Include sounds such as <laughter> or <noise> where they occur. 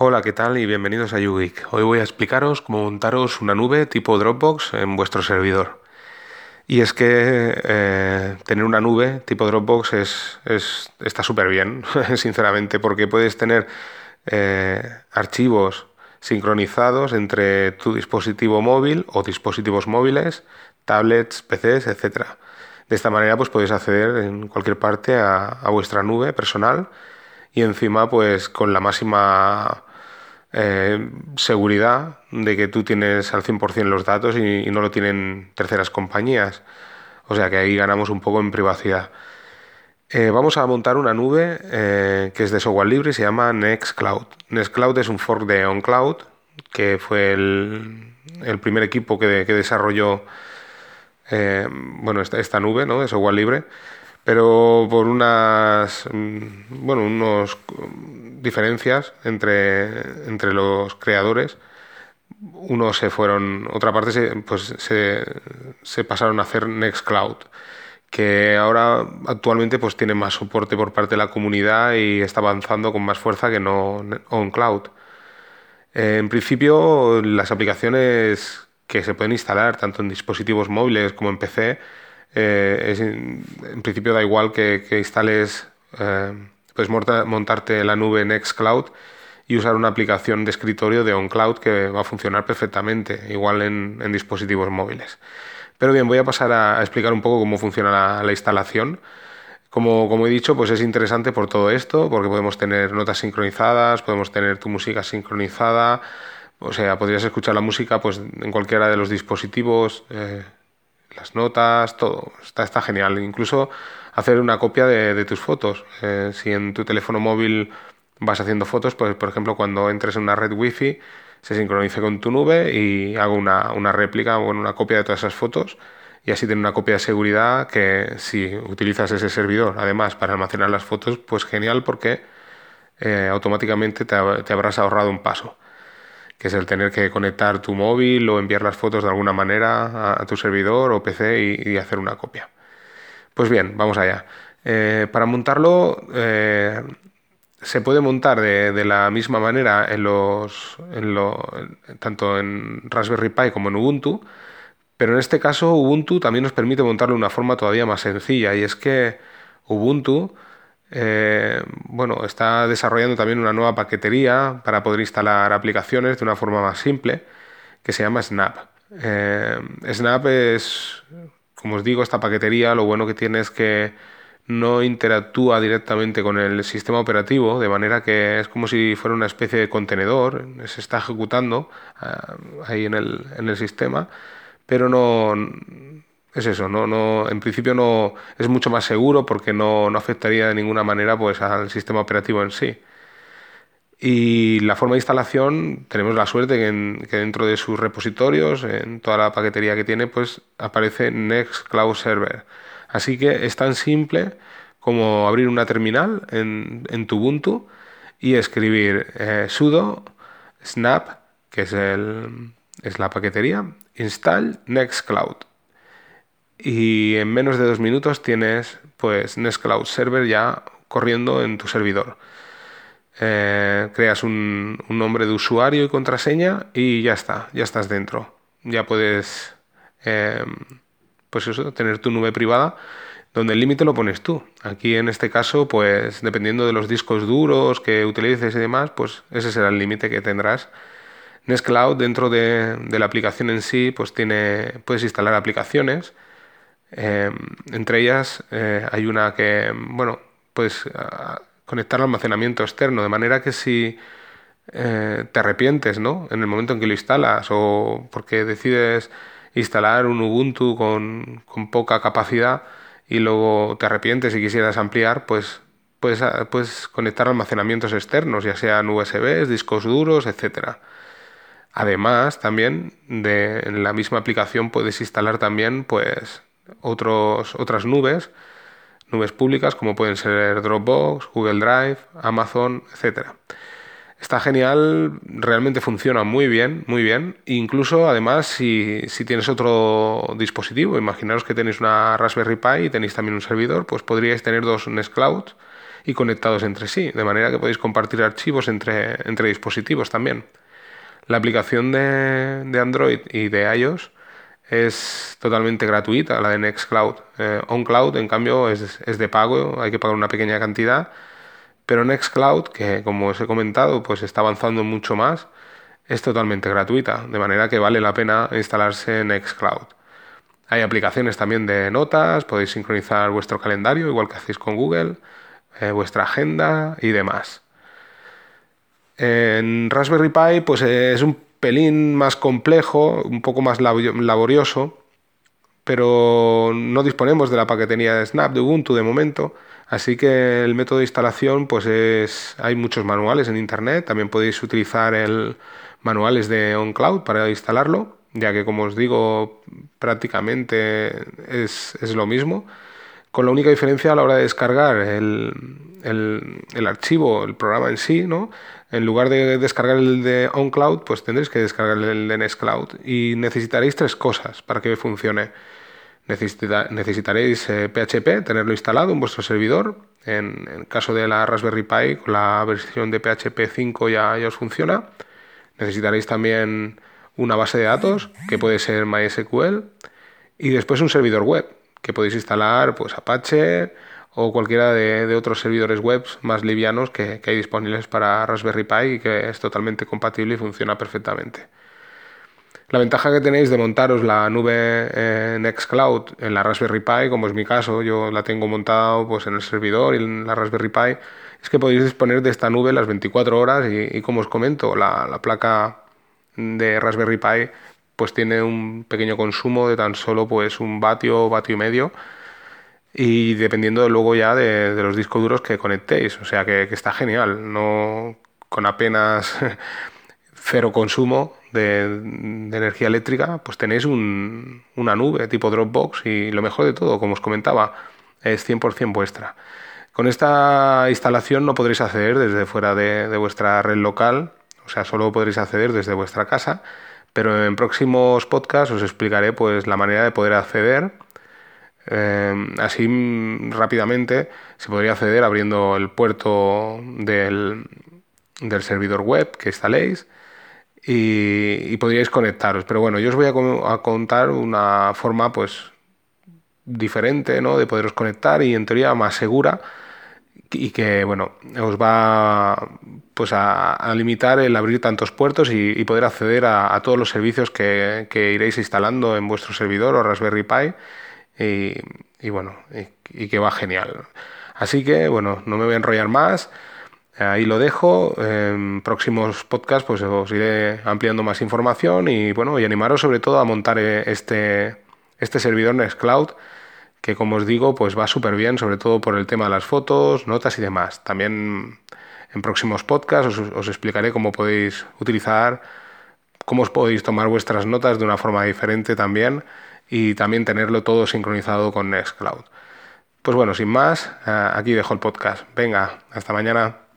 Hola, ¿qué tal? Y bienvenidos a YouGeek. Hoy voy a explicaros cómo montaros una nube tipo Dropbox en vuestro servidor. Y es que eh, tener una nube tipo Dropbox es, está súper bien, <laughs> sinceramente, porque puedes tener eh, archivos sincronizados entre tu dispositivo móvil o dispositivos móviles, tablets, PCs, etc. De esta manera pues podéis acceder en cualquier parte a, a vuestra nube personal y encima pues con la máxima eh, seguridad de que tú tienes al 100% los datos y, no lo tienen terceras compañías. O sea que ahí ganamos un poco en privacidad. Eh, vamos a montar una nube eh, que es de software libre y se llama Nextcloud. Nextcloud es un fork de OnCloud, que fue el, primer equipo que, desarrolló bueno, esta, esta, nube ¿no? de software libre pero por unas mm, bueno unos diferencias entre, entre los creadores unos se fueron otra parte se, pues se, pasaron a hacer Nextcloud que ahora actualmente pues tiene más soporte por parte de la comunidad y está avanzando con más fuerza que no OnCloud. en principio las aplicaciones que se pueden instalar tanto en dispositivos móviles como en PC eh, en principio da igual que, instales, eh, puedes montarte la nube Nextcloud y usar una aplicación de escritorio de OnCloud que va a funcionar perfectamente, igual en, dispositivos móviles. Pero bien, voy a pasar a, explicar un poco cómo funciona la, instalación. Como, como, he dicho, pues es interesante por todo esto, porque podemos tener notas sincronizadas, podemos tener tu música sincronizada, o sea, podrías escuchar la música pues, en cualquiera de los dispositivos, eh, las notas, todo. Está, está genial. Incluso hacer una copia de, tus fotos. Eh, si en tu teléfono móvil vas haciendo fotos, pues por ejemplo cuando entres en una red wifi se sincronice con tu nube y hago una, una réplica o una copia de todas esas fotos y así tener una copia de seguridad que si utilizas ese servidor además para almacenar las fotos, pues genial porque eh, automáticamente te, te habrás ahorrado un paso que es el tener que conectar tu móvil o enviar las fotos de alguna manera a, tu servidor o PC y, hacer una copia. Pues bien, vamos allá. Eh, para montarlo eh, se puede montar de, la misma manera en los, tanto en Raspberry Pi como en Ubuntu, pero en este caso Ubuntu también nos permite montarlo de una forma todavía más sencilla y es que Ubuntu eh, bueno, está desarrollando también una nueva paquetería para poder instalar aplicaciones de una forma más simple que se llama Snap. Eh, Snap es, como os digo, esta paquetería lo bueno que tiene es que no interactúa directamente con el sistema operativo, de manera que es como si fuera una especie de contenedor, se está ejecutando eh, ahí en el, en el sistema, pero no, es eso, no, no, en principio no es mucho más seguro porque no, afectaría de ninguna manera pues, al sistema operativo en sí. Y la forma de instalación, tenemos la suerte que, que, dentro de sus repositorios, en toda la paquetería que tiene, pues aparece Nextcloud Server. Así que es tan simple como abrir una terminal en, en tu Ubuntu y escribir eh, sudo snap, que es, el, es la paquetería, install Nextcloud y en menos de dos minutos tienes pues Nextcloud Server ya corriendo en tu servidor. Eh, creas un, nombre de usuario y contraseña y ya está, ya estás dentro. Ya puedes em, pues eso, tener tu nube privada donde el límite lo pones tú. Aquí en este caso, pues dependiendo de los discos duros que utilices y demás, pues ese será el límite que tendrás. Nextcloud dentro de, de, la aplicación en sí, pues tiene, puedes instalar aplicaciones Em, entre ellas eh, hay una que, bueno, puedes conectar al almacenamiento externo, de manera que si eh, te arrepientes, ¿no? En el momento en que lo instalas o porque decides instalar un Ubuntu con, poca capacidad y luego te arrepientes y quisieras ampliar, pues puedes, puedes conectar almacenamientos externos, ya sean USBs, discos duros, etcétera. Además, también de en la misma aplicación puedes instalar también pues otros, otras nubes, nubes públicas como pueden ser Dropbox, Google Drive, Amazon, etc. Está genial, realmente funciona muy bien, muy bien. Incluso, además, si, si, tienes otro dispositivo, imaginaros que tenéis una Raspberry Pi y tenéis también un servidor, pues podríais tener dos Nextcloud y conectados entre sí, de manera que podéis compartir archivos entre, entre dispositivos también. La aplicación de, de Android y de iOS es totalmente gratuita, la de Nextcloud. Eh, OnCloud, en cambio, es, es, de pago, hay que pagar una pequeña cantidad, pero Nextcloud, que como os he comentado, pues está avanzando mucho más, es totalmente gratuita, de manera que vale la pena instalarse Nextcloud. Hay aplicaciones también de notas, podéis sincronizar vuestro calendario, igual que hacéis con Google, eh, vuestra agenda y demás. En Raspberry Pi, pues es un pelín más complejo, un poco más laborioso, pero no disponemos de la paquetería de Snap de Ubuntu de momento, así que el método de instalación pues es hay muchos manuales en internet, también podéis utilizar el manuales de OnCloud para instalarlo, ya que como os digo prácticamente es, es lo mismo, con la única diferencia a la hora de descargar el, el, el archivo, el programa en sí, ¿no? En lugar de descargar el de OnCloud, pues tendréis que descargar el de Nextcloud. Y necesitaréis tres cosas para que funcione. necesitaréis PHP, eh, tenerlo instalado en vuestro servidor. En, el caso de la Raspberry Pi, con la versión de PHP 5 ya, ya os funciona. Necesitaréis también una base de datos, que puede ser MySQL. Y después un servidor web, que podéis instalar pues Apache, o cualquiera de, otros servidores web más livianos que, hay disponibles para Raspberry Pi y que es totalmente compatible y funciona perfectamente. La ventaja que tenéis de montaros la nube Nextcloud en la Raspberry Pi, como es mi caso, yo la tengo montada pues, en el servidor y en la Raspberry Pi, es que podéis disponer de esta nube las 24 horas y, como os comento, la, la, placa de Raspberry Pi pues tiene un pequeño consumo de tan solo pues un vatio, vatio y medio y dependiendo luego ya de, los discos duros que conectéis. O sea que, está genial, no con apenas <laughs> cero consumo de, energía eléctrica, pues tenéis una nube tipo Dropbox y lo mejor de todo, como os comentaba, es 100% vuestra. Con esta instalación no podréis acceder desde fuera de, de vuestra red local, o sea, solo podréis acceder desde vuestra casa, pero en próximos podcasts os explicaré pues la manera de poder acceder Em, así rápidamente se podría acceder abriendo el puerto del, servidor web que instaléis y, podríais conectaros. Pero bueno, yo os voy a, contar una forma pues diferente ¿no? de poderos conectar y en teoría más segura y que bueno os va pues a, limitar el abrir tantos puertos y, poder acceder a, todos los servicios que, iréis instalando en vuestro servidor o Raspberry Pi y, bueno, y, que va genial. Así que bueno, no me voy a enrollar más. Ahí lo dejo. En próximos podcasts pues os iré ampliando más información y bueno, y animaros sobre todo a montar eh, este, este servidor Nextcloud que como os digo pues va súper bien, sobre todo por el tema de las fotos, notas y demás. También en próximos podcasts os, os explicaré cómo podéis utilizar, cómo os podéis tomar vuestras notas de una forma diferente también y también tenerlo todo sincronizado con Nextcloud. Pues bueno, sin más, eh, aquí dejo el podcast. Venga, hasta mañana.